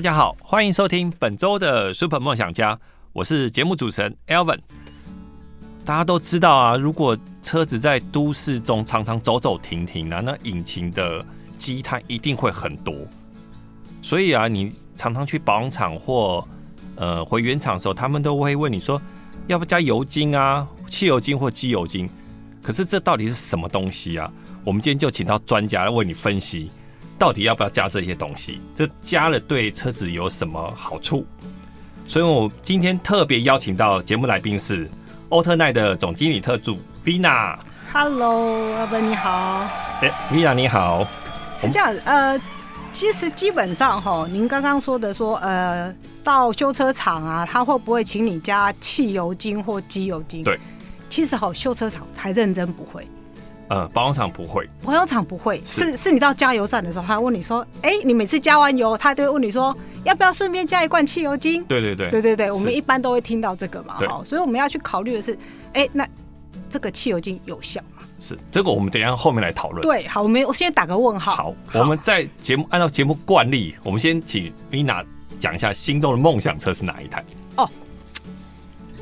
大家好，欢迎收听本周的 Super 梦想家，我是节目主持人 Alvin。大家都知道啊，如果车子在都市中常常走走停停啊，那引擎的积碳一定会很多。所以啊，你常常去保养厂或呃回原厂的时候，他们都会问你说，要不加油精啊、汽油精或机油精？可是这到底是什么东西啊？我们今天就请到专家来为你分析。到底要不要加这些东西？这加了对车子有什么好处？所以我今天特别邀请到节目来宾是欧特奈的总经理特助 Vina。Hello，阿文你好。哎，Vina 你好。是这样，呃，其实基本上哈，您刚刚说的说，呃，到修车厂啊，他会不会请你加汽油精或机油精？对，其实好，修车厂还认真不会。呃，保养厂不会，保养厂不会，是是你到加油站的时候，他问你说，哎、欸，你每次加完油，他都会问你说，要不要顺便加一罐汽油精？对对对，对对对，我们一般都会听到这个嘛，好，所以我们要去考虑的是，哎、欸，那这个汽油精有效吗？是，这个我们等一下后面来讨论。对，好，我们我先打个问号。好，好我们在节目按照节目惯例，我们先请 Vina 讲一下心中的梦想车是哪一台？哦，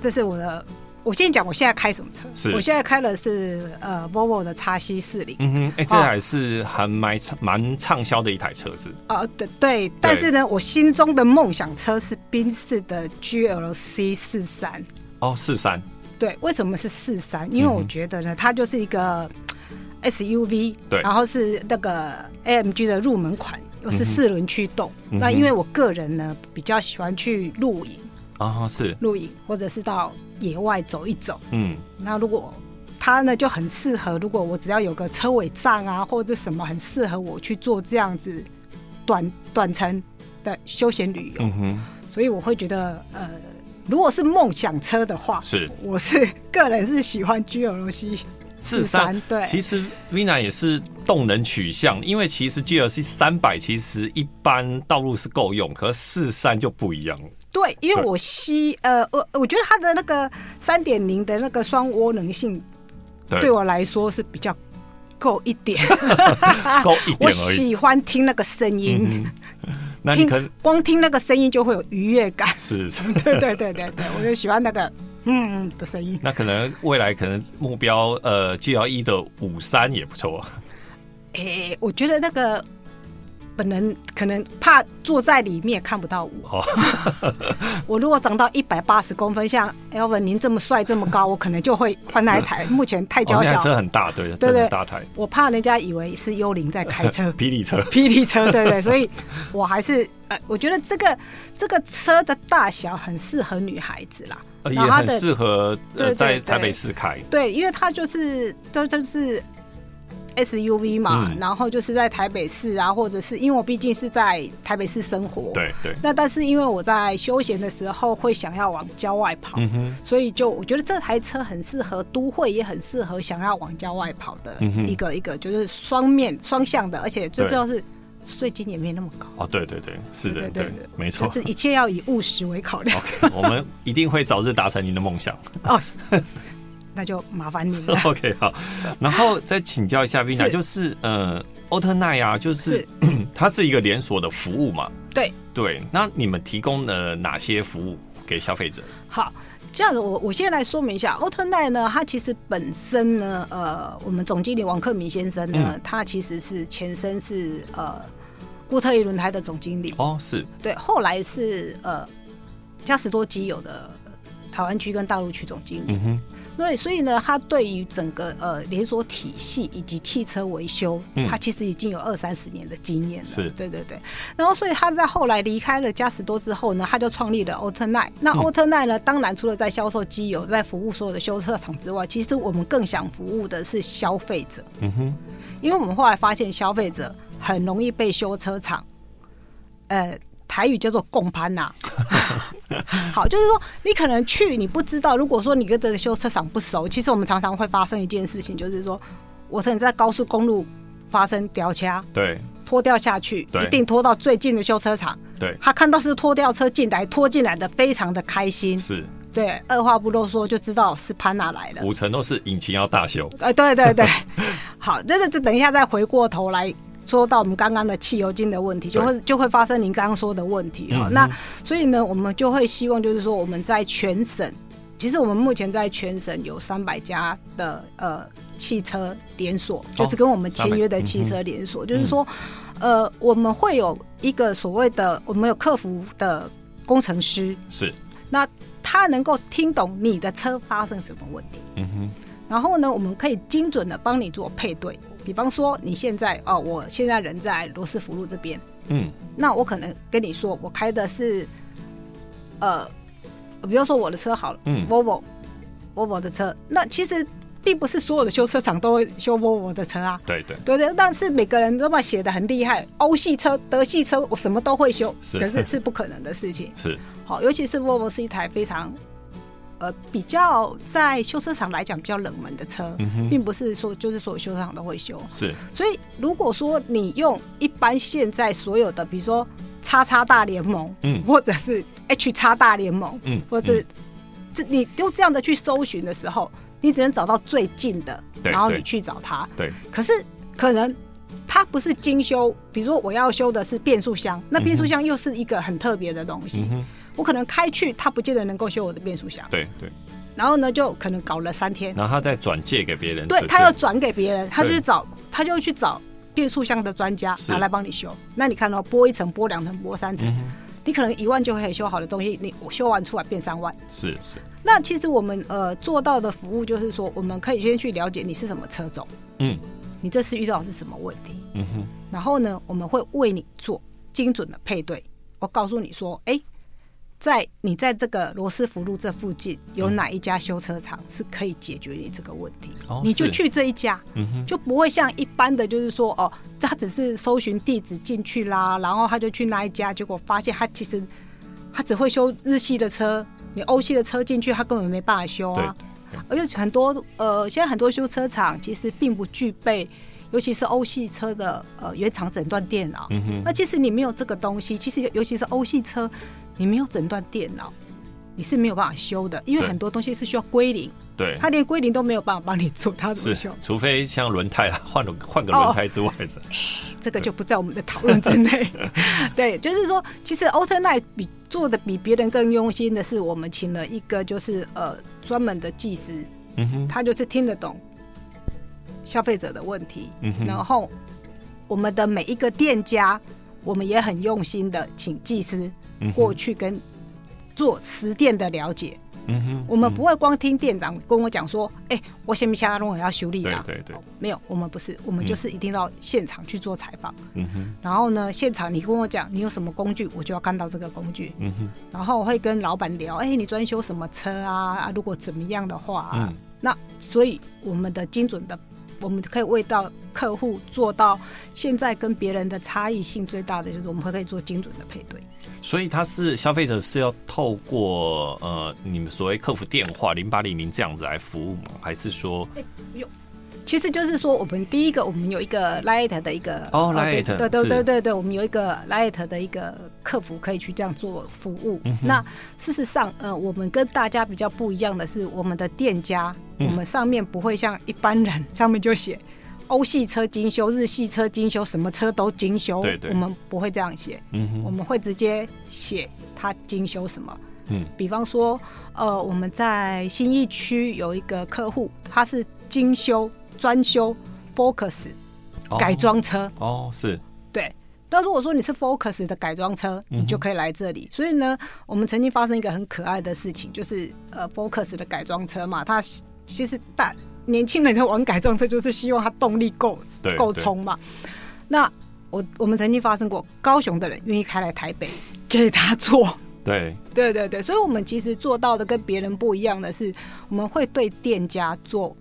这是我的。我先讲，我现在开什么车？是我现在开的是呃，Volvo 的 XC40。嗯哼，哎、欸，这台是还蛮蛮畅销的一台车子。啊、呃，对对，但是呢，我心中的梦想车是宾士的 GLC 四三。哦，四三。对，为什么是四三？因为我觉得呢，它就是一个 SUV，对，然后是那个 AMG 的入门款，又是四轮驱动、嗯。那因为我个人呢，比较喜欢去露营。啊、哦，是露营，或者是到野外走一走。嗯，那如果它呢就很适合，如果我只要有个车尾帐啊，或者什么，很适合我去做这样子短短程的休闲旅游。嗯哼，所以我会觉得，呃，如果是梦想车的话，是我是个人是喜欢 GLC 四三。对，其实 Vina 也是动能取向，因为其实 GLC 三百其实一般道路是够用，可是四三就不一样了。对，因为我吸呃，我我觉得它的那个三点零的那个双涡能性，对我来说是比较够一点，够一点。我喜欢听那个声音，嗯、那你可光听那个声音就会有愉悦感。是是，对对对对对，我就喜欢那个嗯的声音。那可能未来可能目标呃 GLE 的五三也不错。哎、欸，我觉得那个。本人可能怕坐在里面看不到我。我如果长到一百八十公分，像 Alven 您这么帅这么高，我可能就会换那一台。目前太娇小。哦、车很大，对对对，大台。我怕人家以为是幽灵在开车。霹雳车，霹雳车，对对，所以我还是呃，我觉得这个这个车的大小很适合女孩子啦，也很适合呃在台北市开。对，因为它就是就就是。SUV 嘛、嗯，然后就是在台北市啊，或者是因为我毕竟是在台北市生活，对对。那但是因为我在休闲的时候会想要往郊外跑，嗯、所以就我觉得这台车很适合都会，也很适合想要往郊外跑的一个、嗯、一个，就是双面双向的，而且最重要是税金也没那么高。哦，对对对，是的，对，对，对，对，没错，就是一切要以务实为考量。okay, 我们一定会早日达成您的梦想。哦。那就麻烦你了。OK，好，然后再请教一下 Vina，就是呃，欧特奈啊，就是，是 它是一个连锁的服务嘛？对对。那你们提供了哪些服务给消费者？好，这样子我我先来说明一下，欧特奈呢，它其实本身呢，呃，我们总经理王克明先生呢，嗯、他其实是前身是呃固特异轮胎的总经理哦，是对，后来是呃嘉实多机油的台湾区跟大陆区总经理。嗯对，所以呢，他对于整个呃连锁体系以及汽车维修，他其实已经有二三十年的经验了。是，对对对。然后，所以他在后来离开了嘉实多之后呢，他就创立了欧特奈。那欧特奈呢，当然除了在销售机油，在服务所有的修车厂之外，其实我们更想服务的是消费者。嗯哼。因为我们后来发现，消费者很容易被修车厂，呃。台语叫做“共攀”呐，好，就是说你可能去，你不知道。如果说你跟这个修车厂不熟，其实我们常常会发生一件事情，就是说，我曾经在高速公路发生掉卡，对，拖掉下去，一定拖到最近的修车厂，对，他看到是拖吊车进来，拖进来的非常的开心，是。对，二话不多说就知道是潘娜来了，五成都是引擎要大修，哎，对对对，好，这个这等一下再回过头来。说到我们刚刚的汽油精的问题，就会就会发生您刚刚说的问题啊。那所以呢，我们就会希望就是说，我们在全省，其实我们目前在全省有三百家的呃汽车连锁，就是跟我们签约的汽车连锁，就是说，呃，我们会有一个所谓的，我们有客服的工程师，是，那他能够听懂你的车发生什么问题，嗯哼，然后呢，我们可以精准的帮你做配对。比方说，你现在哦，我现在人在罗斯福路这边，嗯，那我可能跟你说，我开的是，呃，比如说我的车好了，嗯，Volvo，Volvo 的车，那其实并不是所有的修车厂都会修 Volvo 的车啊，对对。对对，但是每个人都把写的很厉害，欧系车、德系车，我什么都会修，是，可是是不可能的事情，是，好，尤其是 Volvo 是一台非常。呃，比较在修车厂来讲比较冷门的车，嗯，并不是说就是所有修车厂都会修。是，所以如果说你用一般现在所有的，比如说叉叉大联盟，嗯，或者是 H 叉大联盟，嗯，或者是这你就这样的去搜寻的时候，你只能找到最近的，然后你去找它。对。可是可能它不是精修，比如说我要修的是变速箱，那变速箱又是一个很特别的东西。嗯我可能开去，他不见得能够修我的变速箱。对对。然后呢，就可能搞了三天。然后他再转借给别人。对，他要转给别人，他就去找，他就去找变速箱的专家拿来帮你修。那你看到、哦、剥一层、剥两层、剥三层、嗯，你可能一万就可以修好的东西，你我修完出来变三万。是是。那其实我们呃做到的服务就是说，我们可以先去了解你是什么车种，嗯，你这次遇到的是什么问题，嗯哼。然后呢，我们会为你做精准的配对。我告诉你说，哎。在你在这个罗斯福路这附近有哪一家修车厂是可以解决你这个问题？嗯、你就去这一家，就不会像一般的就是说哦，他只是搜寻地址进去啦，然后他就去那一家，结果发现他其实他只会修日系的车，你欧系的车进去他根本没办法修啊。而且很多呃，现在很多修车厂其实并不具备。尤其是欧系车的呃原厂诊断电脑，嗯，那其实你没有这个东西，其实尤其是欧系车，你没有诊断电脑，你是没有办法修的，因为很多东西是需要归零，对，他连归零都没有办法帮你做，他怎么修？除非像轮胎啊，换了换个轮胎之外，哦，这个就不在我们的讨论之内。对，就是说，其实欧特奈比做的比别人更用心的是，我们请了一个就是呃专门的技师，嗯哼，他就是听得懂。消费者的问题，嗯，然后我们的每一个店家，我们也很用心的请技师过去跟做实店的了解。嗯哼，我们不会光听店长跟我讲说，哎、我下面下弄我要修理的。对对对，没有，我们不是，我们就是一定到现场去做采访。嗯哼，然后呢，现场你跟我讲你有什么工具，我就要看到这个工具。嗯哼，然后我会跟老板聊，哎、欸，你专修什么车啊？啊，如果怎么样的话、啊，嗯，那所以我们的精准的。我们可以为到客户做到现在跟别人的差异性最大的，就是我们会可以做精准的配对。所以他是消费者是要透过呃你们所谓客服电话零八零零这样子来服务吗？还是说？欸，不用。其实就是说，我们第一个，我们有一个 Light 的一个哦，Light 对对对对对，我们有一个 Light 的一个客服可以去这样做服务。嗯、那事实上，呃，我们跟大家比较不一样的是，我们的店家，嗯、我们上面不会像一般人上面就写欧系车精修、日系车精修，什么车都精修。对对，我们不会这样写。嗯，我们会直接写他精修什么。嗯，比方说，呃，我们在新义区有一个客户，他是精修。专修 Focus 改装车哦，哦，是对。那如果说你是 Focus 的改装车，你就可以来这里，嗯。所以呢，我们曾经发生一个很可爱的事情，就是呃 Focus 的改装车嘛，它其实大年轻人在玩改装车就是希望它动力够够充嘛。那我我们曾经发生过，高雄的人愿意开来台北给他做。对对对对，所以我们其实做到的跟别人不一样的是，我们会对店家做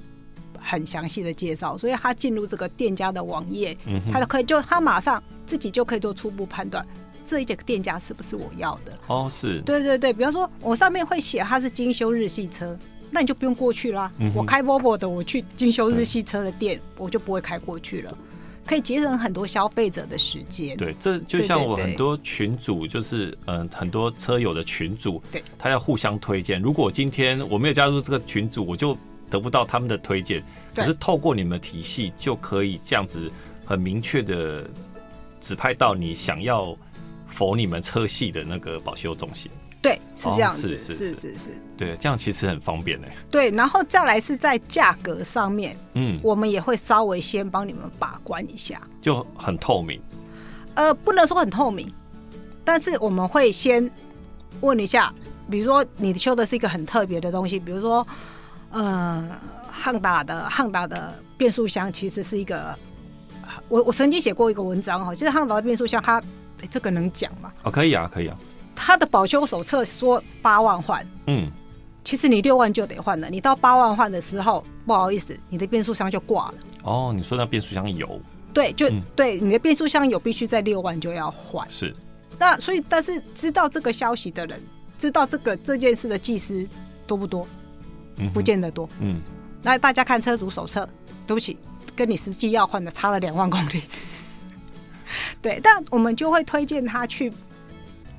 很详细的介绍，所以他进入这个店家的网页，嗯、他就可以就他马上自己就可以做初步判断，这一家店家是不是我要的。哦，是对对对，比方说我上面会写它是精修日系车，那你就不用过去啦。嗯、我开 Volvo 的，我去精修日系车的店，我就不会开过去了。可以节省很多消费者的时间。对，这就像我很多群主，就是嗯，很多车友的群主，对，他要互相推荐。如果今天我没有加入这个群组，我就得不到他们的推荐。可是透过你们的体系，就可以这样子很明确的指派到你想要否你们车系的那个保修中心。对，是这样子，是是是是，对，这样其实很方便呢。对，然后再来是在价格上面，嗯，我们也会稍微先帮你们把关一下，就很透明。呃，不能说很透明，但是我们会先问一下，比如说你修的是一个很特别的东西，比如说，呃，汉达的汉达的变速箱其实是一个，我我曾经写过一个文章哈，其实汉达的变速箱它，哎，这个能讲吗？哦，可以啊，可以啊。它的保修手册说八万换，嗯，其实你六万就得换了。你到八万换的时候，不好意思，你的变速箱就挂了。哦，你说那变速箱油？对，就、嗯、对，你的变速箱油必须在六万就要换。是，那所以，但是知道这个消息的人，知道这个这件事的技师多不多？嗯，不见得多。嗯，那大家看车主手册，对不起，跟你实际要换的差了两万公里。对，但我们就会推荐他去。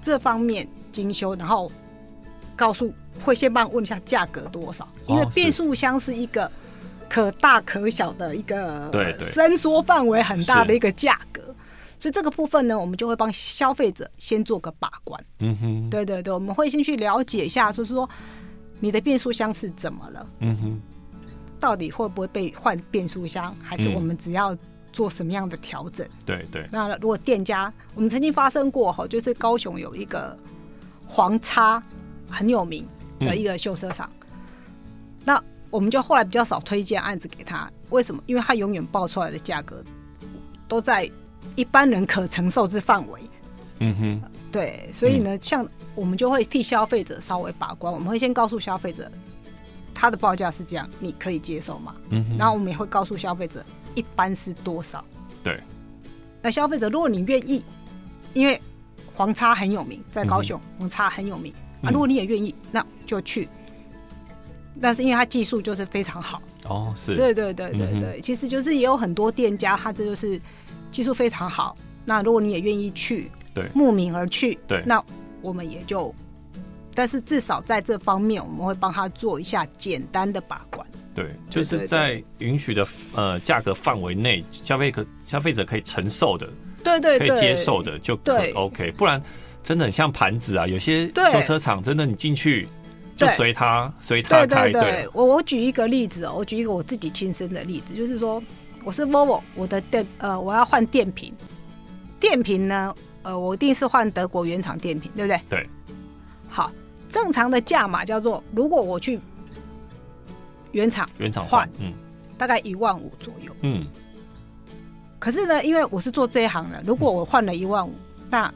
这方面精修，然后告诉会先帮问一下价格多少，因为变速箱是一个可大可小的一个，对对，伸缩范围很大的一个价格，所以这个部分呢，我们就会帮消费者先做个把关。嗯哼，对对对，我们会先去了解一下，就是说你的变速箱是怎么了？嗯哼，到底会不会被换变速箱，还是我们只要。做什么样的调整？对对。那如果店家，我们曾经发生过哈，就是高雄有一个黄叉很有名的一个修车厂，嗯，那我们就后来比较少推荐案子给他。为什么？因为他永远报出来的价格都在一般人可承受之范围。嗯哼。对，所以呢，嗯，像我们就会替消费者稍微把关，我们会先告诉消费者他的报价是这样，你可以接受吗？嗯。然后我们也会告诉消费者。一般是多少？对，那消费者，如果你愿意，因为黄叉很有名，在高雄，黄叉很有名、嗯、啊。如果你也愿意，那就去。但是因为他技术就是非常好哦，是对对对对对、嗯，其实就是也有很多店家，他这就是技术非常好。那如果你也愿意去，对，慕名而去，对，那我们也就，但是至少在这方面，我们会帮他做一下简单的把关。对，就是在允许的呃价格范围内，消费可消费者可以承受的，对对，可以接受的就可以 OK，不然真的很像盘子啊。有些修车厂真的你进去就随他随他开。对，对，对，对我我举一个例子哦，我举一个我自己亲身的例子，就是说我是 Volvo，我的电呃我要换电瓶，电瓶呢呃我一定是换德国原厂电瓶，对不对？对。好，正常的价码叫做如果我去。原厂原厂换，嗯，大概一万五左右，嗯。可是呢，因为我是做这一行的，如果我换了一万五，那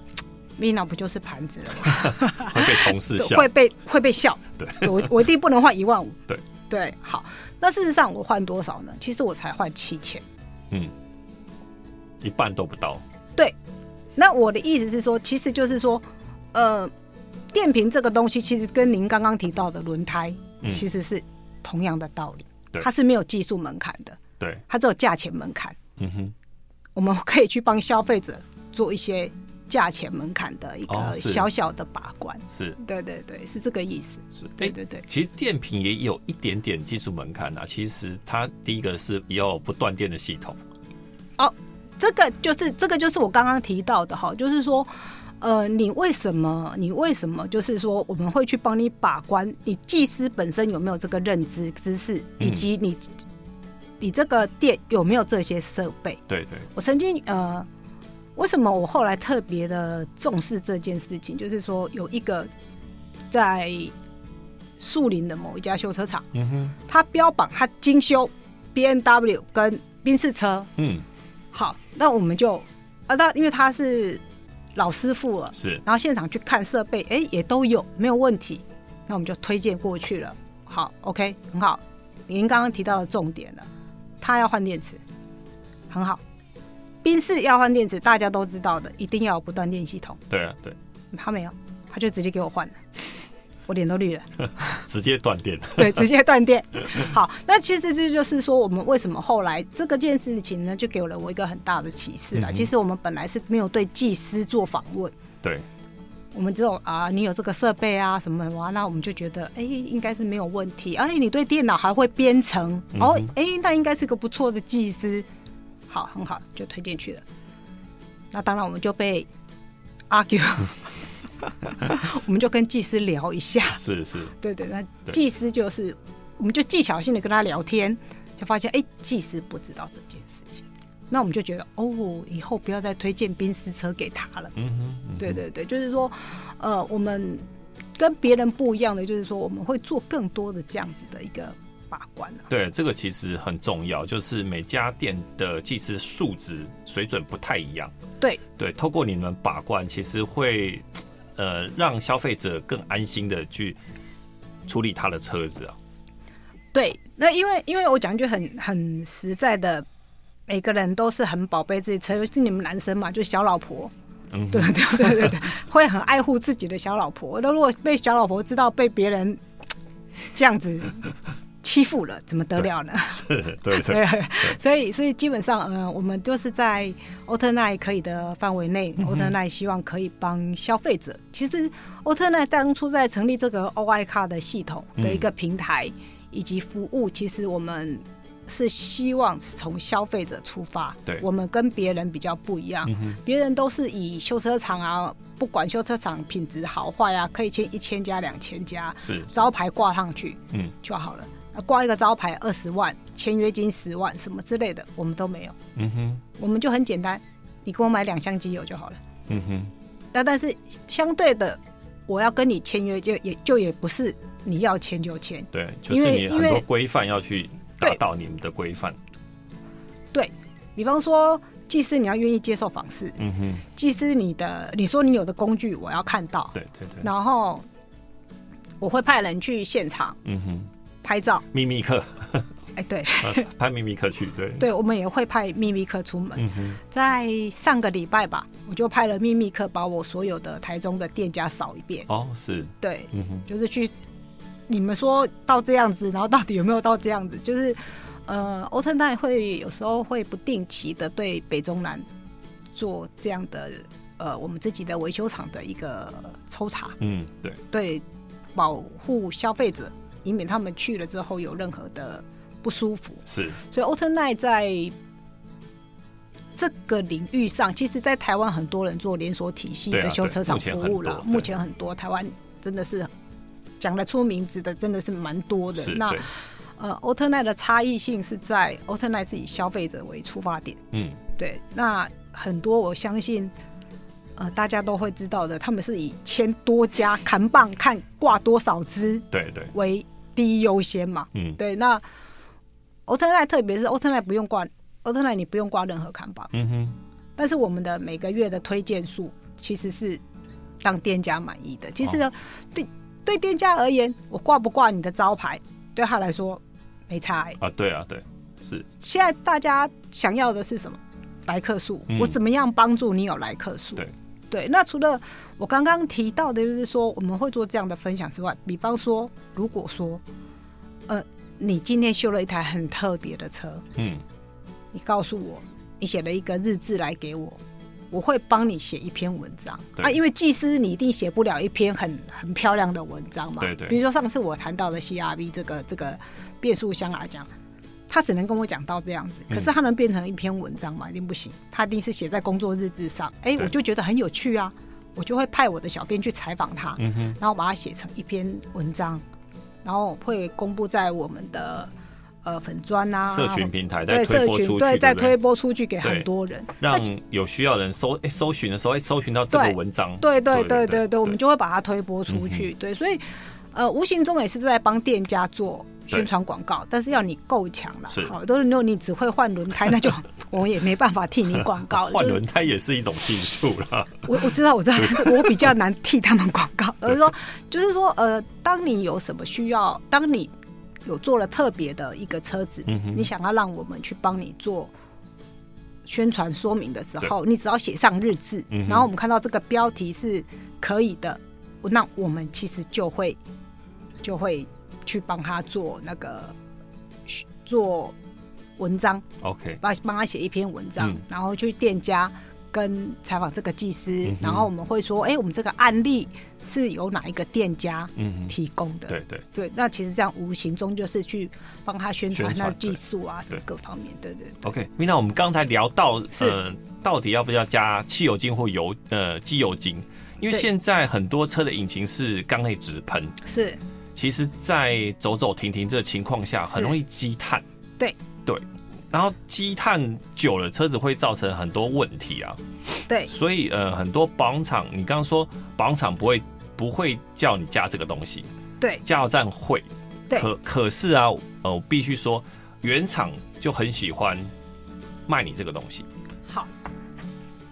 Mina 不就是盘子了吗？会被同事笑，会被会被笑。对，我我一定不能换一万五。对对，好。那事实上我换多少呢？其实我才换七千，嗯，一半都不到。对，那我的意思是说，其实就是说，呃，电瓶这个东西，其实跟您刚刚提到的轮胎，其实是。同样的道理，它是没有技术门槛的，对，它只有价钱门槛。嗯哼，我们可以去帮消费者做一些价钱门槛的一个小小的把关。是，是对对对，是这个意思。是，对对对。其实电瓶也有一点点技术门槛啊。其实它第一个是要不断电的系统。哦，这个就是这个就是我刚刚提到的哈，就是说。呃，你为什么？你为什么？就是说，我们会去帮你把关，你技师本身有没有这个认知知识，以及你，你这个店有没有这些设备？对对。我曾经呃，为什么我后来特别的重视这件事情？就是说，有一个在树林的某一家修车厂，嗯哼，他标榜他精修 BMW 跟宾士车，嗯，好，那我们就啊，那因为他是老师傅了，是，然后现场去看设备，哎，也都有没有问题，那我们就推荐过去了。好，OK，很好。您刚刚提到的重点了，他要换电池，很好。宾士要换电池，大家都知道的，一定要有不断电系统。对啊，对。他没有，他就直接给我换了，我脸都绿了，直接断电。对，直接断电。好，那其实这就是说，我们为什么后来这个件事情呢，就给了我一个很大的启示了。嗯、其实我们本来是没有对技师做访问。对。我们只有啊，你有这个设备啊，什么什么，那我们就觉得，哎，应该是没有问题。而且你对电脑还会编程，嗯、哦，哎，那应该是个不错的技师。好，很好，就推荐去了。那当然，我们就被 argue，我们就跟技师聊一下。是是，对对，那技师就是，我们就技巧性的跟他聊天，就发现，哎，技师不知道这件事情。那我们就觉得，哦，以后不要再推荐宾士车给他了。嗯哼，嗯哼，对对对，就是说，呃，我们跟别人不一样的，就是说，我们会做更多的这样子的一个把关啊。对，这个其实很重要，就是每家店的技师素质水准不太一样。对对，透过你们把关，其实会呃让消费者更安心的去处理他的车子啊。对，那因为因为我讲一句很很实在的。每个人都是很宝贝自己车，尤其是你们男生嘛，就是小老婆，嗯、对对对对对，会很爱护自己的小老婆。那如果被小老婆知道被别人这样子欺负了，怎么得了呢？是，对对，对，所以所以基本上，嗯、呃，我们就是在欧特奈可以的范围内，欧特奈希望可以帮消费者。其实欧特奈当初在成立这个 OI Car 的系统的一个平台以及服务，其实我们。是希望从消费者出发，对，我们跟别人比较不一样。别、嗯、人都是以修车厂啊，不管修车厂品质好坏啊，可以签一千家、两千家，是招牌挂上去，嗯，就好了。挂一个招牌二十万，签约金十万，什么之类的，我们都没有。嗯哼，我们就很简单，你给我买两箱机油就好了。嗯哼，那但是相对的，我要跟你签约，就也就也不是你要签就签，对，就是你很多规范要去。达到你们的规范，对，比方说，技师你要愿意接受访视，嗯哼，技师你的你说你有的工具我要看到，对对对，然后我会派人去现场，嗯哼，拍照，秘密客，哎对，派秘密客去，对，对，我们也会派秘密客出门，嗯哼，在上个礼拜吧，我就派了秘密客把我所有的台中的店家扫一遍，哦，是。对，嗯哼，就是去。你们说到这样子，然后到底有没有到这样子？就是，呃，欧特奈会有时候会不定期的对北中南做这样的，呃，我们自己的维修厂的一个抽查。嗯，对，对，保护消费者，以免他们去了之后有任何的不舒服。是，所以欧特奈在这个领域上，其实，在台湾很多人做连锁体系的修车厂服务了，目前很多，台湾真的是。讲得出名字的真的是蛮多的。那呃，欧特奈的差异性是在欧特奈是以消费者为出发点。嗯，对。那很多我相信，呃，大家都会知道的，他们是以签多家扛棒看挂多少支，对对，为第一优先嘛。嗯，对。那欧特别是欧特奈不用挂，欧特奈你不用挂任何看榜。嗯哼。但是我们的每个月的推荐数其实是让店家满意的。其实呢，哦、对。对店家而言，我挂不挂你的招牌，对他来说没差、欸、啊。对啊，对，是。现在大家想要的是什么？来客数。嗯、我怎么样帮助你有来客数？对对。那除了我刚刚提到的，就是说我们会做这样的分享之外，比方说，如果说，呃，你今天修了一台很特别的车，嗯，你告诉我，你写了一个日志来给我。我会帮你写一篇文章啊，因为技师你一定写不了一篇很很漂亮的文章嘛。对对。比如说上次我谈到的 CRV 这个这个变速箱来讲，他只能跟我讲到这样子，可是他能变成一篇文章吗？一定不行，他一定是写在工作日志上。哎，我就觉得很有趣啊，我就会派我的小编去采访他，然后把它写成一篇文章，然后会公布在我们的。呃，粉砖啊，社群平台在推播出去，对，在推播出去给很多人，让有需要的人搜，哎，搜寻的时候，哎，搜寻到这个文章，对，对，对，对，对，对，我们就会把它推播出去。对，所以，呃，无形中也是在帮店家做宣传广告，但是要你够强了。是，都是如果你只会换轮胎，那就 我也没办法替你广告。换轮胎也是一种技术了。我我知道，我知道，但是我比较难替他们广告。而是说，就是说，呃，当你有什么需要，当你有做了特别的一个车子，嗯、你想要让我们去帮你做宣传说明的时候，你只要写上日志，嗯，然后我们看到这个标题是可以的，那我们其实就会就会去帮他做那个做文章，OK，帮帮他写一篇文章，嗯，然后去店家。跟采访这个技师、嗯，然后我们会说，哎、欸，我们这个案例是由哪一个店家提供的？嗯、对对。对，那其实这样无形中就是去帮他宣传那技术啊，什么各方面，对对，对，OK，Mina，我们刚才聊到，呃，到底要不要加汽油精或油呃机油精？因为现在很多车的引擎是缸内直喷，是，其实，在走走停停这个情况下，很容易积碳。对对。然后积碳久了，车子会造成很多问题啊。对，所以呃，很多保养厂，你刚刚说保养厂不会不会叫你加这个东西。对，加油站会。对。可可是啊，呃，我必须说，原厂就很喜欢卖你这个东西。好，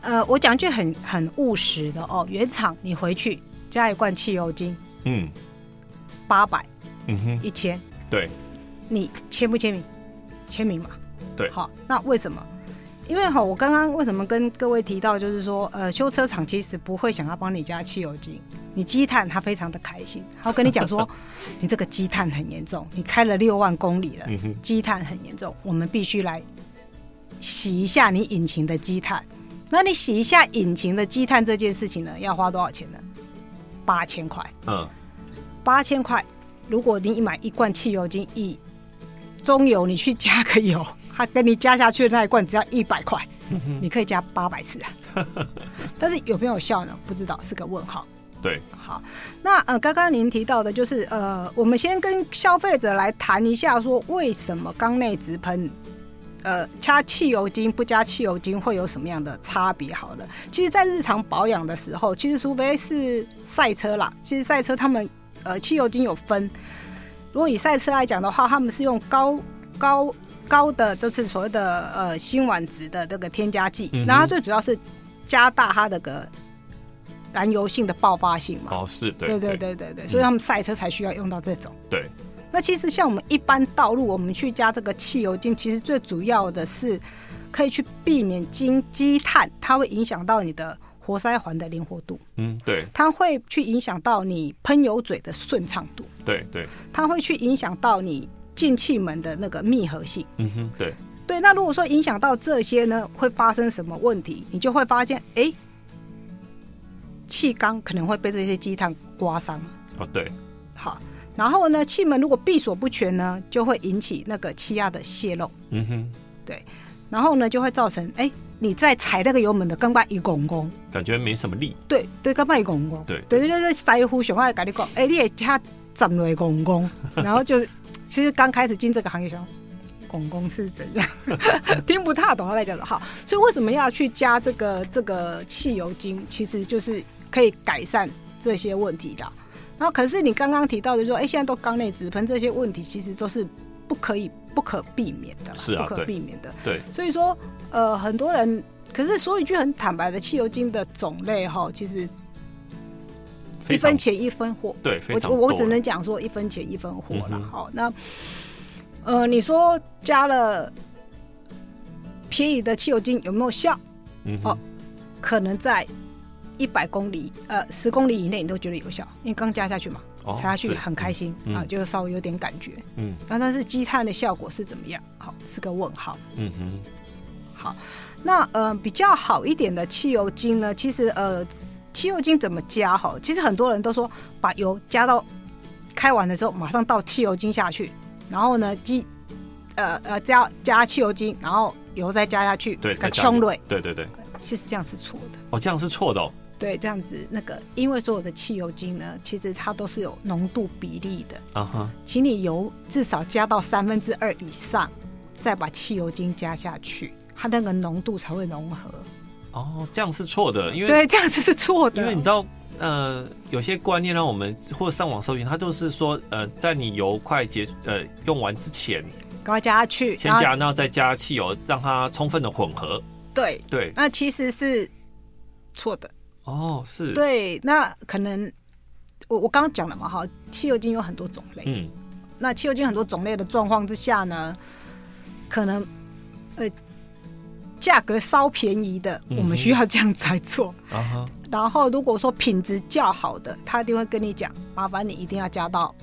呃，我讲句很很务实的哦，原厂你回去加一罐汽油精，嗯，八百，嗯哼，一千，对，你签不签名？签名嘛。对，好，那为什么？因为哈，我刚刚为什么跟各位提到，就是说，呃，修车厂其实不会想要帮你加汽油精，你积碳他非常的开心，他会跟你讲说，你这个积碳很严重，你开了六万公里了，积碳很严重，我们必须来洗一下你引擎的积碳。那你洗一下引擎的积碳这件事情呢，要花多少钱呢？八千块。嗯，八千块，如果你买一罐汽油精，一中油你去加个油。他给你加下去的那一罐只要一百块，你可以加八百次啊。但是有没有效呢？不知道，是个问号。对，好，那呃，刚刚您提到的就是呃，我们先跟消费者来谈一下，说为什么缸内直喷，呃，加汽油精不加汽油精会有什么样的差别？好了，其实，在日常保养的时候，其实除非是赛车啦，其实赛车他们呃汽油精有分，如果以赛车来讲的话，他们是用高高。高的就是所谓的呃辛烷值的这个添加剂，嗯，然后最主要是加大它的个燃油性的爆发性嘛。哦，是对，对对对对对，所以他们赛车才需要用到这种。对。那其实像我们一般道路，我们去加这个汽油精，其实最主要的是可以去避免经积碳，它会影响到你的活塞环的灵活度。嗯，对。它会去影响到你喷油嘴的顺畅度。对对。它会去影响到你。进气门的那个密合性，嗯哼，对对。那如果说影响到这些呢，会发生什么问题？你就会发现，哎、欸，气缸可能会被这些积碳刮伤。哦，对。好，然后呢，气门如果闭锁不全呢，就会引起那个气压的泄漏。嗯哼，对。然后呢，就会造成，哎、欸，你在踩那个油门的刚刚一拱拱，感觉没什么力。对对，刚刚一拱拱。对对对对，师傅想爱跟你讲，哎、欸，你也加怎么一拱拱，然后就。其实刚开始进这个行业时候，拱拱是怎样？听不太懂他在讲的。好，所以为什么要去加这个这个汽油精？其实就是可以改善这些问题的。然后，可是你刚刚提到的说，哎，现在都缸内直喷，这些问题其实都是不可以、不可避免的，是啊，不可避免的。对，所以说，呃，很多人，可是说一句很坦白的，汽油精的种类哈，其实。一分钱一分货，对，我我只能讲说一分钱一分货了。好、嗯，那呃，你说加了便宜的汽油精有没有效？嗯，哦，可能在一百公里呃十公里以内你都觉得有效，因为刚加下去嘛，踩、哦、下去很开心、嗯、啊，就是稍微有点感觉。嗯，那但是积碳的效果是怎么样？好，是个问号。嗯哼，好，那呃比较好一点的汽油精呢，其实呃。汽油精怎么加？哈，其实很多人都说把油加到开完的时候，马上倒汽油精下去，然后呢，机呃呃加加汽油精，然后油再加下去，对，再冲水，对对对。其实这样是错的。哦，这样是错的哦。对，这样子那个，因为所有的汽油精呢，其实它都是有浓度比例的。啊哈。请你油至少加到三分之二以上，再把汽油精加下去，它那个浓度才会融合。哦，这样是错的，因为对，这样子是错的。因为你知道，呃，有些观念让我们或者上网搜寻，它就是说，呃，在你油快结呃用完之前，赶快加下去，先加，然后再加汽油，让它充分的混合。对对，那其实是错的。哦，是。对，那可能我我刚刚讲了嘛，哈，汽油精有很多种类。嗯。那汽油精很多种类的状况之下呢，可能呃。价格稍便宜的，我们需要这样才做。嗯、然后，如果说品质较好的，他一定会跟你讲，麻烦你一定要加到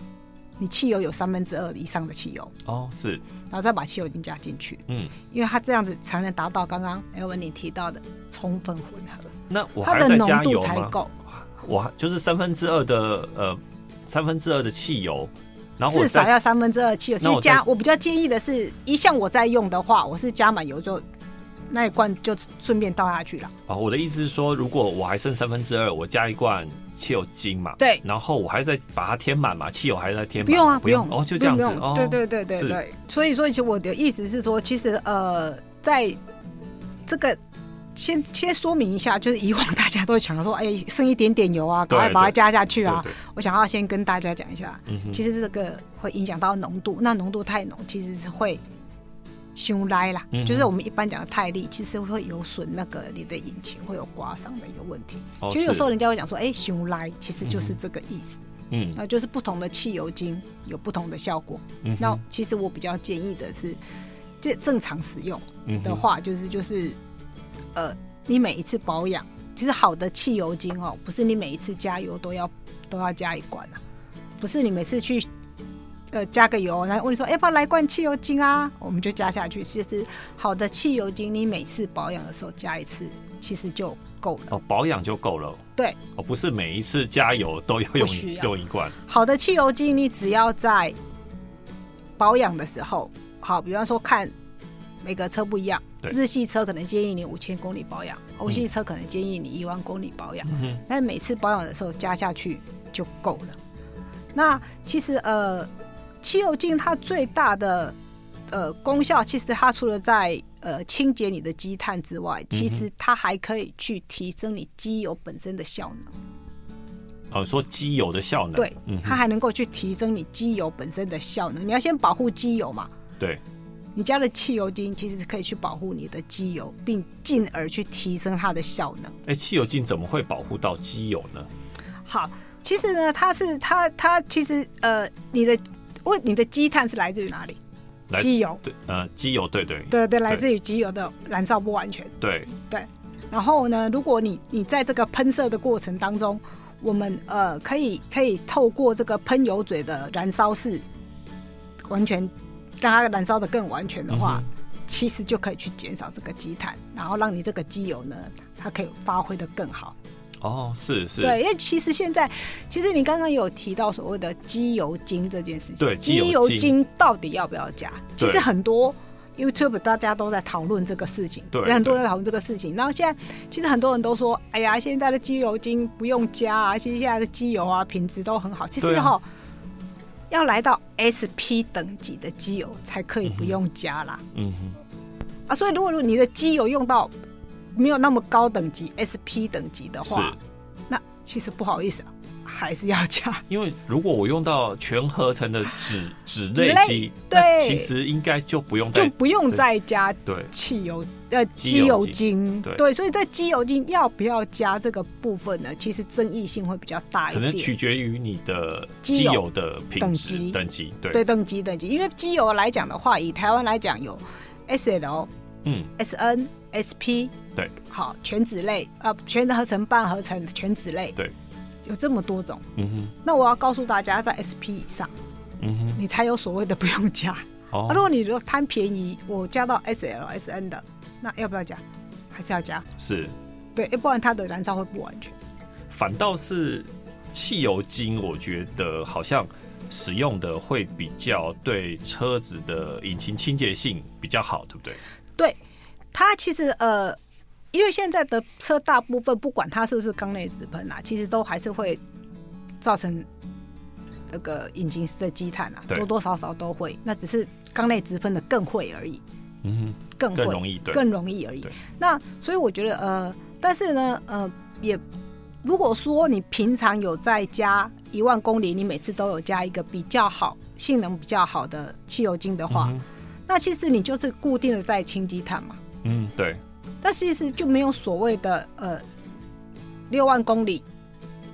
你汽油有三分之二以上的汽油。哦，是。然后再把汽油精加进去。嗯，因为它这样子才能达到刚刚 Elvin 你提到的充分混合。那我还要再加油吗？它的浓度才够。我就是三分之二的呃三分之二的汽油，然后至少要三分之二汽油。其实加我，比较建议的是，一向我在用的话，我是加满油就。那一罐就顺便倒下去了。啊，我的意思是说，如果我还剩三分之二，我加一罐汽油精嘛。对。然后我还在把它填满嘛，汽油还在填满。不用啊，不用。哦，就这样子。哦，对对对对对。所以说，其实我的意思是说，其实呃，在这个先先说明一下，就是以往大家都想说，哎，剩一点点油啊，赶快把它加下去啊。我想要先跟大家讲一下，其实这个会影响到浓度，那浓度太浓，其实是会。凶来啦，嗯、就是我们一般讲的太力，其实会有损那个你的引擎，会有刮伤的一个问题。哦、其实有时候人家会讲说，哎，凶来，其实就是这个意思。嗯，那就是不同的汽油精有不同的效果。嗯，那其实我比较建议的是，这正常使用的话，就是就是，呃，你每一次保养，其实好的汽油精哦，不是你每一次加油都要都要加一罐啊，不是你每次去。呃，加个油，然后问你说，要不要来罐汽油精啊？我们就加下去。其实好的汽油精，你每次保养的时候加一次，其实就够了。哦，保养就够了。对，哦，不是每一次加油都要用用一罐。好的汽油精，你只要在保养的时候，好，比方说看每个车不一样，日系车可能建议你五千公里保养，欧系车可能建议你一万公里保养。嗯，但是每次保养的时候加下去就够了。那其实呃。汽油精它最大的呃功效，其实它除了在呃清洁你的积碳之外，其实它还可以去提升你机油本身的效能。哦，说机油的效能，对，它还能够去提升你机油本身的效能。你要先保护机油嘛？对，你加了汽油精，其实是可以去保护你的机油，并进而去提升它的效能。哎，汽油精怎么会保护到机油呢？好，其实呢，它是它它其实呃你的。问你的积碳是来自于哪里？机油对，呃，机油对对对对，来自于机油的燃烧不完全。对对，然后呢，如果你你在这个喷射的过程当中，我们呃可以可以透过这个喷油嘴的燃烧室，完全让它燃烧的更完全的话，嗯、其实就可以去减少这个积碳，然后让你这个机油呢，它可以发挥的更好。哦，是是，对，因为其实现在，其实你刚刚有提到所谓的机油精这件事情，对，机油精到底要不要加？其实很多 YouTube 大家都在讨论这个事情，对，很多人在讨论这个事情。然后现在，其实很多人都说，哎呀，现在的机油精不用加啊，其实现在的机油啊品质都很好。其实哈，啊、要来到 SP 等级的机油才可以不用加啦。嗯哼，啊，所以如果如果你的机油用到。没有那么高等级 SP 等级的话，那其实不好意思啊，还是要加。因为如果我用到全合成的酯酯 类机，对，其实应该就不用再就不用再加对。汽油呃机油精。对，对，所以在机油精要不要加这个部分呢？其实争议性会比较大一点，可能取决于你的机油的品质等级等级对。对等级等级，因为机油来讲的话，以台湾来讲有 SL 嗯。SN。SP 对，好全酯类啊，全合成、半合成、全酯类。对，有这么多种。嗯哼，那我要告诉大家，在 SP 以上，嗯哼，你才有所谓的不用加。哦，如果你如果贪便宜，我加到 SL、SN 的，那要不要加？还是要加？是，对，要不然它的燃烧会不完全。反倒是汽油精，我觉得好像使用的会比较对车子的引擎清洁性比较好，对不对？对。它其实呃，因为现在的车大部分不管它是不是缸内直喷啊，其实都还是会造成那个引擎室的积碳啊，多多少少都会。那只是缸内直喷的更会而已，嗯哼，更会更容易，对，更容易而已。那所以我觉得呃，但是呢呃，也如果说你平常有在加一万公里，你每次都有加一个比较好、性能比较好的汽油精的话，嗯、那其实你就是固定的在清积碳嘛。嗯，对。但其实就没有所谓的呃六万公里，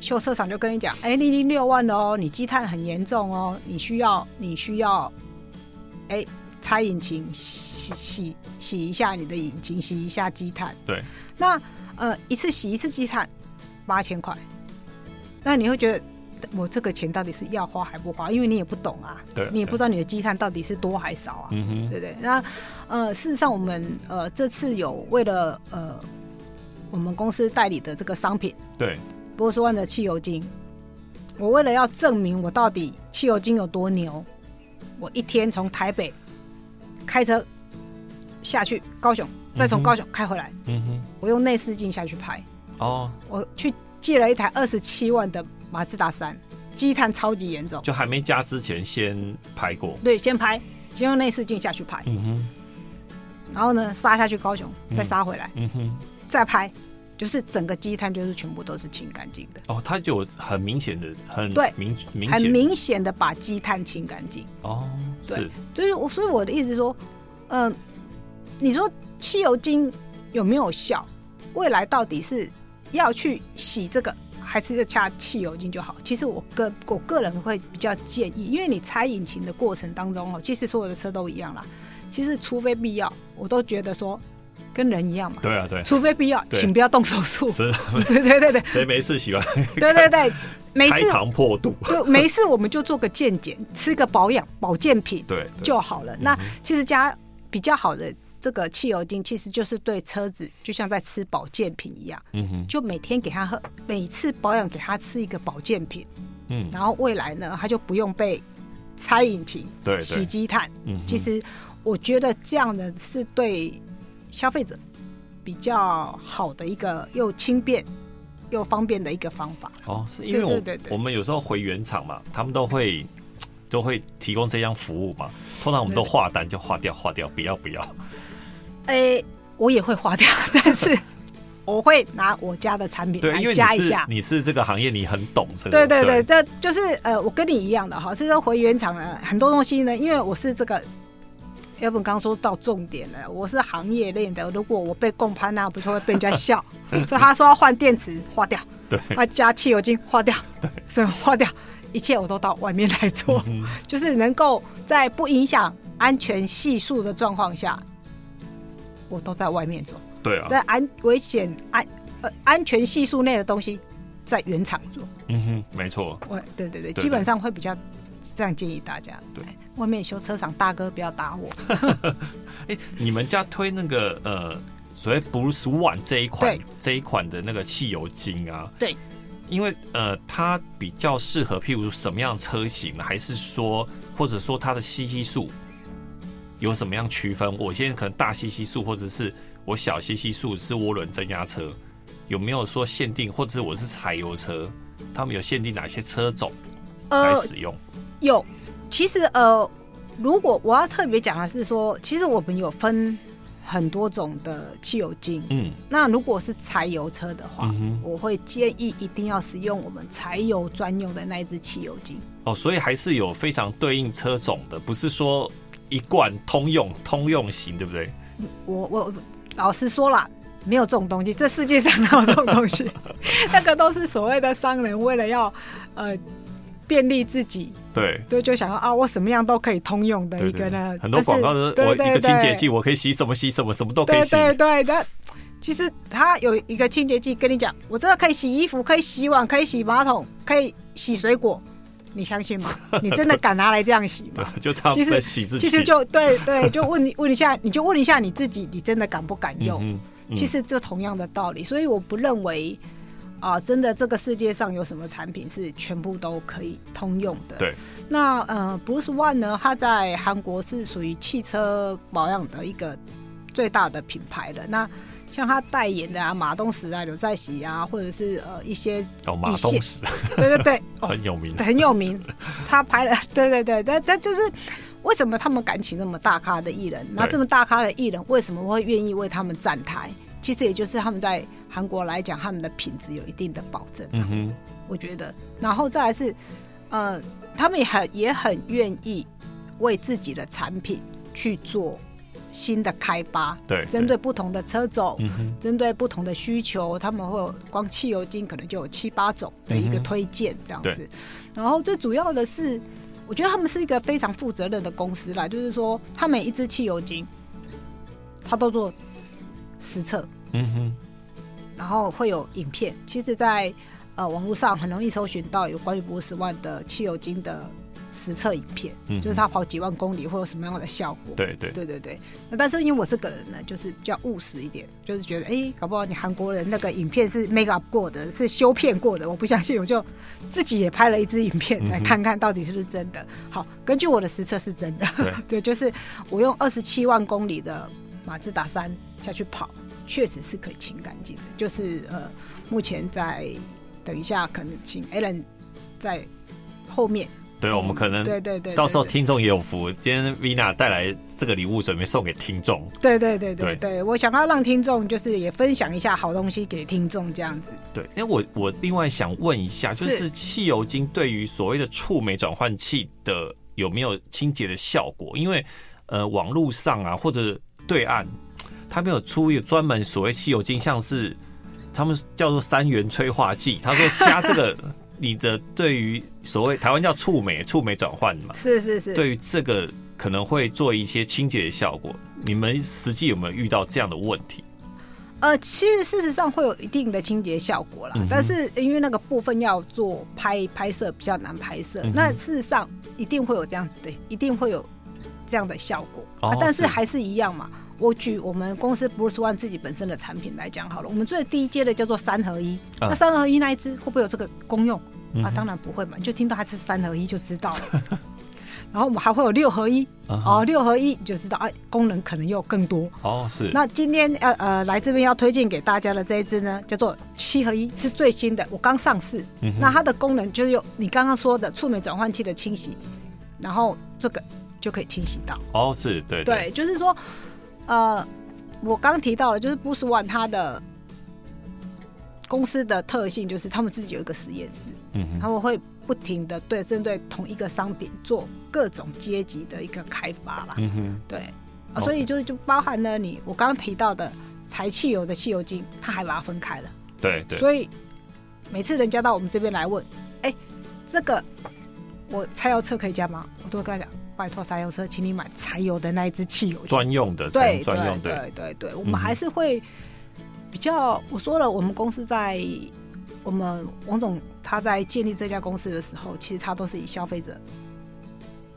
修车厂就跟你讲，哎、欸，你已经六万了哦，你积碳很严重哦，你需要你需要，哎、欸，拆引擎洗洗洗一下你的引擎，洗一下积碳。对。那呃一次洗一次积碳八千块，那你会觉得我这个钱到底是要花还不花？因为你也不懂啊，对，你也不知道你的积碳到底是多还少啊，嗯哼，对不对？那呃事实上我们呃这次有为了呃我们公司代理的这个商品，对，波斯湾的汽油精，我为了要证明我到底汽油精有多牛，我一天从台北开车下去高雄。再从高雄开回来，嗯哼，我用内视镜下去拍，哦，我去借了一台二十七万的马自达三，积碳超级严重，就还没加之前先拍过，对，先拍，先用内视镜下去拍，嗯哼，然后呢杀下去高雄，再杀回来，嗯哼，再拍，就是整个积碳就是全部都是清干净的，哦，它就很明显的很对明明很明显的把积碳清干净，哦，对，就是我所以我的意思是说，嗯、呃，你说。汽油精有没有效？未来到底是要去洗这个，还是要加汽油精就好？其实我个我个人会比较建议，因为你拆引擎的过程当中哦，其实所有的车都一样啦。其实除非必要，我都觉得说跟人一样嘛。对啊，对。除非必要，请不要动手术。是。对对对对。谁没事喜欢？对对对，没事。开膛破肚。对，没事我们就做个健检，吃个保养保健品，对就好了。那其实加比较好的。这个汽油精其实就是对车子，就像在吃保健品一样，嗯哼，就每天给他喝，每次保养给他吃一个保健品，嗯，然后未来呢，他就不用被拆引擎、对洗积碳，嗯，其实我觉得这样的是对消费者比较好的一个又轻便又方便的一个方法。哦，是因为我们有时候回原厂嘛，他们都会都会提供这样服务嘛，通常我们都划单就划掉划掉，不要不要。哎、欸，我也会花掉，但是 我会拿我家的产品来加一下。你是这个行业，你很懂这个。对对对，这就是呃，我跟你一样的哈。所以说回原厂呢，很多东西呢，因为我是这个，要不刚说到重点了，我是行业内的。如果我被共攀那，不就会被人家笑。所以他说要换电池，花掉；对，要加汽油精，花掉；对，什么花掉，一切我都到外面来做，嗯、就是能够在不影响安全系数的状况下。我都在外面做，对啊，在安危险安呃安全系数内的东西，在原厂做。嗯哼，没错。我对对对，基本上会比较这样建议大家。对，外面修车厂大哥不要打我。哎，你们家推那个呃，所谓 Bruce One 这一款这一款的那个汽油精啊？对，因为呃，它比较适合譬如什么样的车型呢？还是说，或者说它的吸气数？有什么样区分？我现在可能大 CC 数，或者是我小 CC 数是涡轮增压车，有没有说限定？或者是我是柴油车，他们有限定哪些车种来使用？呃、有，其实呃，如果我要特别讲的是说，其实我们有分很多种的汽油精。嗯，那如果是柴油车的话，嗯、我会建议一定要使用我们柴油专用的那一支汽油精。哦，所以还是有非常对应车种的，不是说。一贯通用通用型，对不对？我我老实说了，没有这种东西，这世界上哪有这种东西？那个都是所谓的商人为了要呃便利自己，对对，就想要啊，我什么样都可以通用的一个呢？很多广告都是我一个清洁剂，我可以洗什么洗什么，什么都可以洗。对对对，那其实它有一个清洁剂跟你讲，我这个可以洗衣服，可以洗碗，可以洗马桶，可以洗水果。你相信吗？你真的敢拿来这样洗吗？就差不多洗自己。其实就对对，就问问一下，你就问一下你自己，你真的敢不敢用？嗯嗯、其实就同样的道理，所以我不认为啊、呃，真的这个世界上有什么产品是全部都可以通用的。对。那呃，Bruce One 呢？它在韩国是属于汽车保养的一个最大的品牌了。那像他代言的啊，马东石啊，刘在熙啊，或者是呃一些哦，马东石，对对对，哦、很有名，很有名。他拍了，对对对，但但就是为什么他们敢请那么大咖的艺人？那这么大咖的艺人为什么会愿意为他们站台？其实也就是他们在韩国来讲，他们的品质有一定的保证。嗯哼，我觉得，然后再来是，呃，他们也很也很愿意为自己的产品去做新的开发。对，针对不同的车种，嗯，针对不同的需求，他们会有光汽油精可能就有七八种的一个推荐这样子。然后最主要的是，我觉得他们是一个非常负责任的公司啦，就是说，他每一支汽油精，他都做实测。嗯哼。然后会有影片，其实在，在呃网络上很容易搜寻到有关于波斯万的汽油精的实测影片，嗯，就是他跑几万公里会有什么样的效果。对对对对对。那但是因为我这个人呢，就是比较务实一点，就是觉得哎，搞不好你韩国人那个影片是 make up 过的，是修片过的，我不相信，我就自己也拍了一支影片 来看看到底是不是真的。嗯、好，根据我的实测是真的，对，对就是我用二十七万公里的马自达三下去跑。确实是可以清干净的，就是呃，目前在等一下，可能请 Alan 在后面。对，我们可能对对对，到时候听众也有福。今天 Vina 带来这个礼物，准备送给听众。对对对对对，我想要让听众就是也分享一下好东西给听众，这样子。对，因为我我另外想问一下，就是汽油精对于所谓的触媒转换器的有没有清洁的效果？因为呃，网络上啊或者对岸。他没有出一个专门所谓汽油精，像是他们叫做三元催化剂。他说加这个，你的对于所谓台湾叫触媒，触媒转换嘛，是是是，对于这个可能会做一些清洁的效果。你们实际有没有遇到这样的问题？呃，其实事实上会有一定的清洁效果啦，嗯，但是因为那个部分要做拍拍摄比较难拍摄，嗯，那事实上一定会有这样子的，一定会有这样的效果，哦啊，但是还是一样嘛。我举我们公司 Bruce One 自己本身的产品来讲好了，我们最低阶的叫做三合一。啊、那三合一那一支会不会有这个功用、嗯、啊？当然不会嘛，你就听到它是三合一就知道了。然后我们还会有六合一，哦，六合一你就知道，哎，功能可能又更多。哦，是。那今天要呃来这边要推荐给大家的这一支呢，叫做七合一，是最新的，我刚上市、嗯。那它的功能就是有你刚刚说的触媒转换器的清洗，然后这个就可以清洗到。哦，是对对，对，就是说。呃，我刚提到了，就是 Boost One 它的公司的特性就是他们自己有一个实验室，嗯，他们会不停的对针对同一个商品做各种阶级的一个开发啦，嗯哼，对，啊，所以就是就包含了你我刚刚提到的柴汽油的汽油精，他还把它分开了，对对，所以每次人家到我们这边来问，哎、欸，这个我柴油车可以加吗？我都会跟他讲。拜托柴油车，请你买柴油的那一支汽油专用的，对专用的，对对对，我们还是会比较。我说了，我们公司在我们王总他在建立这家公司的时候，其实他都是以消费者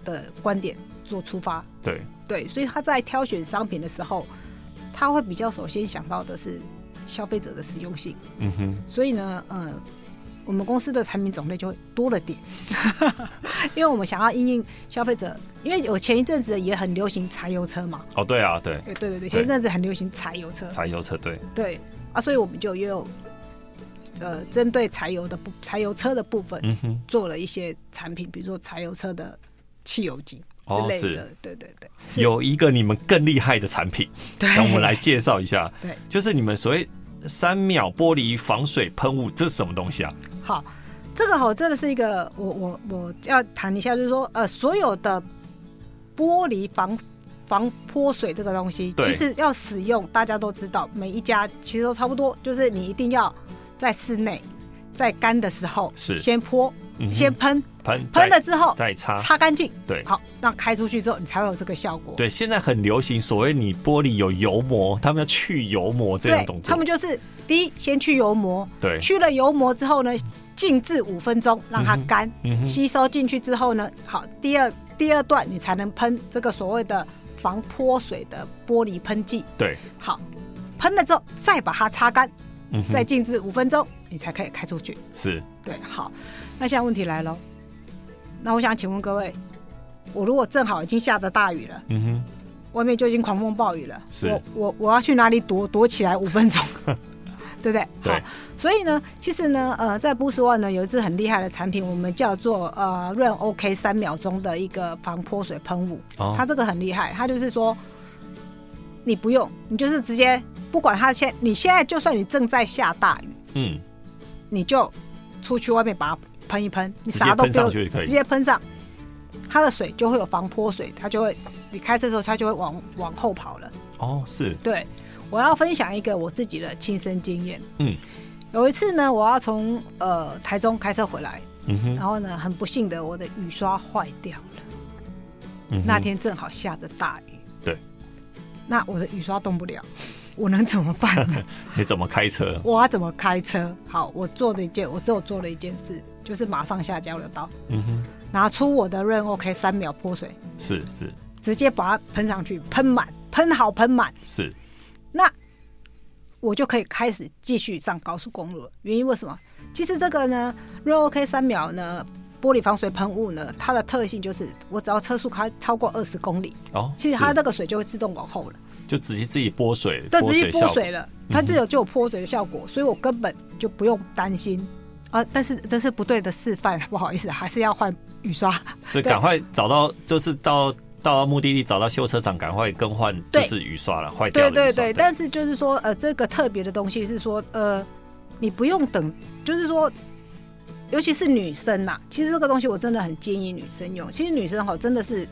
的观点做出发，对对，所以他在挑选商品的时候，他会比较首先想到的是消费者的实用性。嗯哼，所以呢，嗯。我们公司的产品种类就会多了点，因为我们想要因应消费者，因为我前一阵子也很流行柴油车嘛。哦，对啊，对，对对对对，前一阵子很流行柴油车。柴油车，对。对啊，所以我们就也有呃，针对柴油的部柴油车的部分，嗯哼，做了一些产品，比如说柴油车的汽油精之类的。哦，是。对对对。有一个你们更厉害的产品，让我们来介绍一下。对，就是你们所谓。三秒玻璃防水喷雾，这是什么东西啊？好，这个好，真的是一个，我我我要谈一下，就是说，呃，所有的玻璃防防泼水这个东西，其实要使用，大家都知道，每一家其实都差不多，就是你一定要在室内，在干的时候是。先泼。先喷。喷喷了之后再擦。擦干净，对，好，那开出去之后你才会有这个效果。对，现在很流行所谓你玻璃有油膜，他们要去油膜这样动作。他们就是第一先去油膜，对，去了油膜之后呢，静置五分钟让它干，嗯，吸收进去之后呢，好，第二第二段你才能喷这个所谓的防泼水的玻璃喷剂。对，好，喷了之后再把它擦干，嗯，再静置五分钟，你才可以开出去。是，对，好。那现在问题来了，那我想请问各位，我如果正好已经下着大雨了，嗯哼，外面就已经狂风暴雨了，是我我我要去哪里躲躲起来五分钟，对不对？对。好，所以呢，其实呢，呃，在 Boost One 呢有一支很厉害的产品，我们叫做呃 Run OK 三秒钟的一个防泼水喷雾，哦，它这个很厉害，它就是说你不用，你就是直接。不管它现你现在就算你正在下大雨，嗯，你就出去外面把它喷一喷，你啥都不用，直接喷上，它的水就会有防泼水，它就会你开车的时候它就会往往后跑了。哦，是对。我要分享一个我自己的亲身经验。嗯，有一次呢，我要从呃台中开车回来，嗯哼，然后呢，很不幸的，我的雨刷坏掉了。嗯，那天正好下着大雨。对。那我的雨刷动不了，我能怎么办呢？你怎么开车？我要怎么开车？好，我做的一件，我只有做了一件事，就是马上下交流道。嗯哼。拿出我的 Rain OK 三秒泼水。是是。直接把它喷上去，喷满，喷好，喷满。是。那我就可以开始继续上高速公路了。原因为什么？其实这个呢，Rain OK 三秒呢，玻璃防水喷雾呢，它的特性就是，我只要车速开超过二十公里，哦，其实它那个水就会自动往后了，就直接自己拨水，对，直接拨水了，它这有就有泼水的效果，嗯，所以我根本就不用担心啊。但是这是不对的示范，不好意思，还是要换雨刷，是赶快找到，就是到。到目的地找到修车厂，赶快更换就是雨刷了，坏掉的雨刷。对对对，但是就是说，呃，这个特别的东西是说，呃，你不用等，就是说，尤其是女生呐，其实这个东西我真的很建议女生用。其实女生哈，真的是，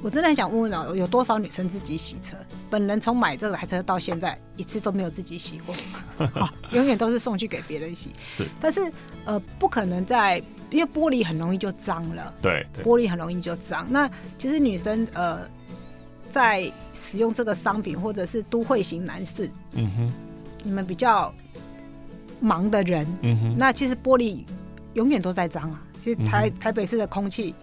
我真的很想问问啊，有多少女生自己洗车？本人从买这台车到现在一次都没有自己洗过，好，永远都是送去给别人洗。是，但是呃，不可能在。因为玻璃很容易就脏了，对，对，玻璃很容易就脏。那其实女生呃，在使用这个商品，或者是都会型男士，嗯哼，你们比较忙的人，嗯哼，那其实玻璃永远都在脏啊。其实台、嗯、台北市的空气。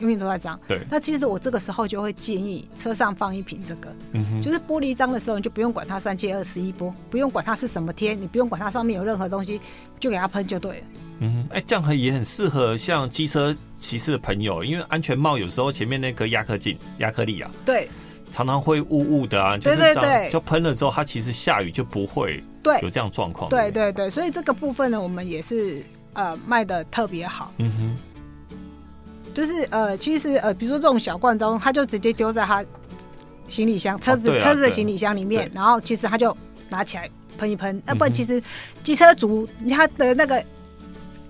永远都在脏。对。那其实我这个时候就会建议车上放一瓶这个，嗯哼，就是玻璃脏的时候，你就不用管它三七二十一波，不用管它是什么天，你不用管它上面有任何东西，就给它喷就对了。嗯哼，哎、欸，这样也很适合像机车骑士的朋友，因为安全帽有时候前面那颗压克镜、压克力啊，对，常常会雾雾的啊，就是这样，就喷了之后，它其实下雨就不会对有这样状况。对对对，所以这个部分呢，我们也是呃卖的特别好。嗯哼。就是呃，其实呃，比如说这种小罐装，它就直接丢在他行李箱、车子、哦啊、车子的行李箱里面，然后其实他就拿起来喷一喷。要、嗯、不然，其实机车族他的那个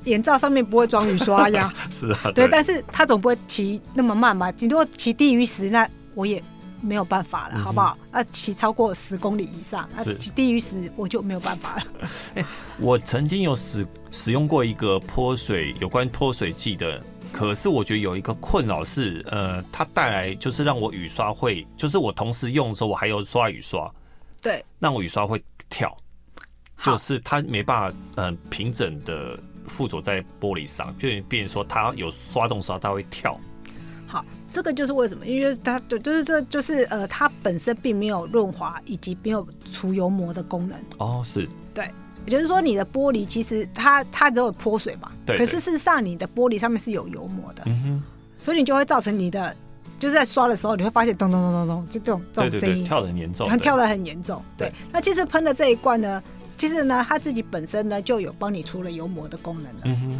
眼罩上面不会装雨刷呀。是啊，对，对，但是他总不会骑那么慢嘛，顶多骑低于十，那我也。没有办法了，嗯、好不好？啊，骑超过十公里以上，啊，骑低于十我就没有办法了。欸、我曾经有使使用过一个泼水有关泼水剂的，可是我觉得有一个困扰是，呃，它带来就是让我雨刷会，就是我同时用的时候，我还有刷雨刷，对，让我雨刷会跳，就是它没办法嗯、呃、平整的附着在玻璃上，就变成说它有刷动刷它会跳。好。这个就是为什么，因为它就就是这就是呃，它本身并没有润滑以及没有除油膜的功能。哦，是。对，也就是说，你的玻璃其实它它只有泼水嘛。对。可是事实上，你的玻璃上面是有油膜的。嗯哼。所以你就会造成你的就是在刷的时候，你会发现咚咚咚咚咚，就这种这种声音，跳的很严重。它跳的很严重。对。那其实喷的这一罐呢，其实呢，它自己本身呢就有帮你除了油膜的功能了。嗯哼。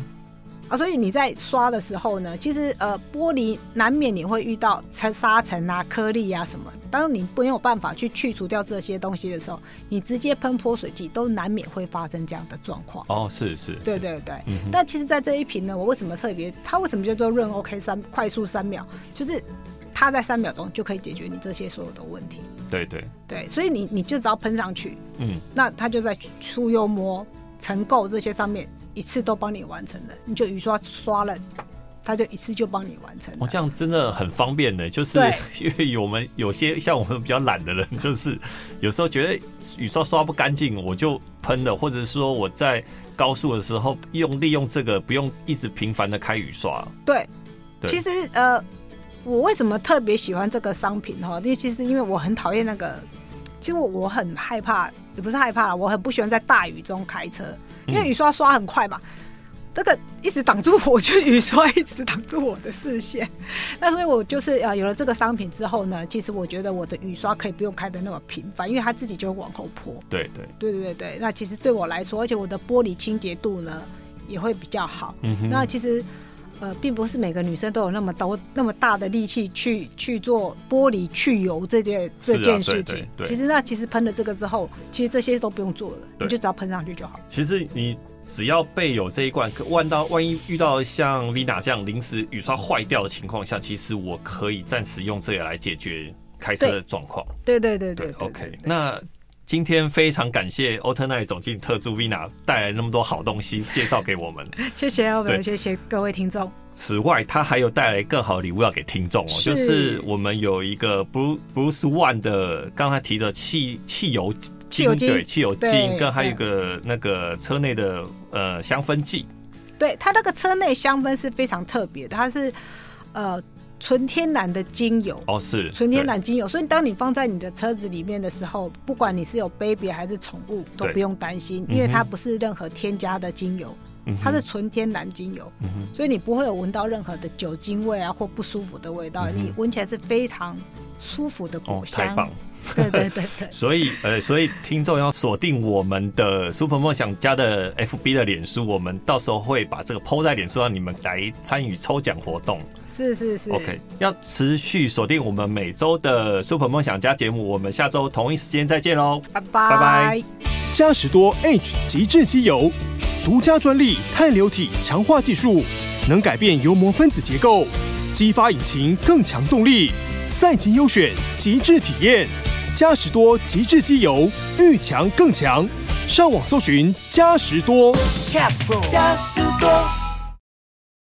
啊，所以你在刷的时候呢，其实呃，玻璃难免你会遇到尘沙尘啊、颗粒啊什么。当你没有办法去去除掉这些东西的时候，你直接喷泼水剂都难免会发生这样的状况。哦，是是，对对对。嗯。但其实，在这一瓶呢，我为什么特别？它为什么叫做 Rain OK 三快速三秒？就是它在三秒钟就可以解决你这些所有的问题。对对对，所以你你就只要喷上去，嗯，那它就在出油膜、尘垢这些上面。一次都帮你完成了，你就雨刷刷了，他就一次就帮你完成了。哦，这样真的很方便的，就是 因为我们有些像我们比较懒的人，就是有时候觉得雨刷刷不干净，我就喷了，或者是说我在高速的时候用利用这个，不用一直频繁的开雨刷。对，对，其实呃，我为什么特别喜欢这个商品哈？因为其实因为我很讨厌那个，其实我我很害怕，也不是害怕，我很不喜欢在大雨中开车。因为雨刷刷很快嘛，这个一直挡住我，就雨刷一直挡住我的视线。那所以我就是呃有了这个商品之后呢，其实我觉得我的雨刷可以不用开的那么频繁，因为它自己就会往后泼。对对对对对对。那其实对我来说，而且我的玻璃清洁度呢也会比较好。嗯哼。那其实呃，并不是每个女生都有那么多那么大的力气去去做玻璃去油这件这件事情。对对对，其实那其实喷了这个之后，其实这些都不用做了，你就只要喷上去就好。其实你只要备有这一罐，万到万一遇到像 Vina 这样临时雨刷坏掉的情况下，其实我可以暂时用这个来解决开车的状况。对对对对，对，对，对，对，对，对，OK，那。今天非常感谢欧特奈总经理特助 Vina 带来那么多好东西介绍给我们，谢谢我们，谢谢各位听众。此外，他还有带来更好的礼物要给听众哦，就是我们有一个 Bruce Bruce One 的刚才提的汽汽油汽油精，对汽油精，跟还有一个那个车内的呃香氛剂。对，它那个车内香氛是非常特别的，它是呃。纯天然的精油哦，是纯天然精油，所以当你放在你的车子里面的时候，不管你是有 baby 还是宠物，都不用担心，因为它不是任何添加的精油，嗯、它是纯天然精油，嗯，所以你不会有闻到任何的酒精味啊或不舒服的味道，嗯、你闻起来是非常舒服的果香。哦、太棒！对对对对。所以呃，所以听众要锁定我们的 Super 梦想家的 FB 的脸书，我们到时候会把这个 PO 在脸书，让你们来参与抽奖活动。是是是，OK，要持续锁定我们每周的 Super 梦想家节目，我们下周同一时间再见喽，拜拜拜拜。嘉实多 H 极致机油，独家专利碳流体强化技术，能改变油膜分子结构，激发引擎更强动力，赛级优选，极致体验。嘉实多极致机油，遇强更强。上网搜寻嘉实多，嘉实多。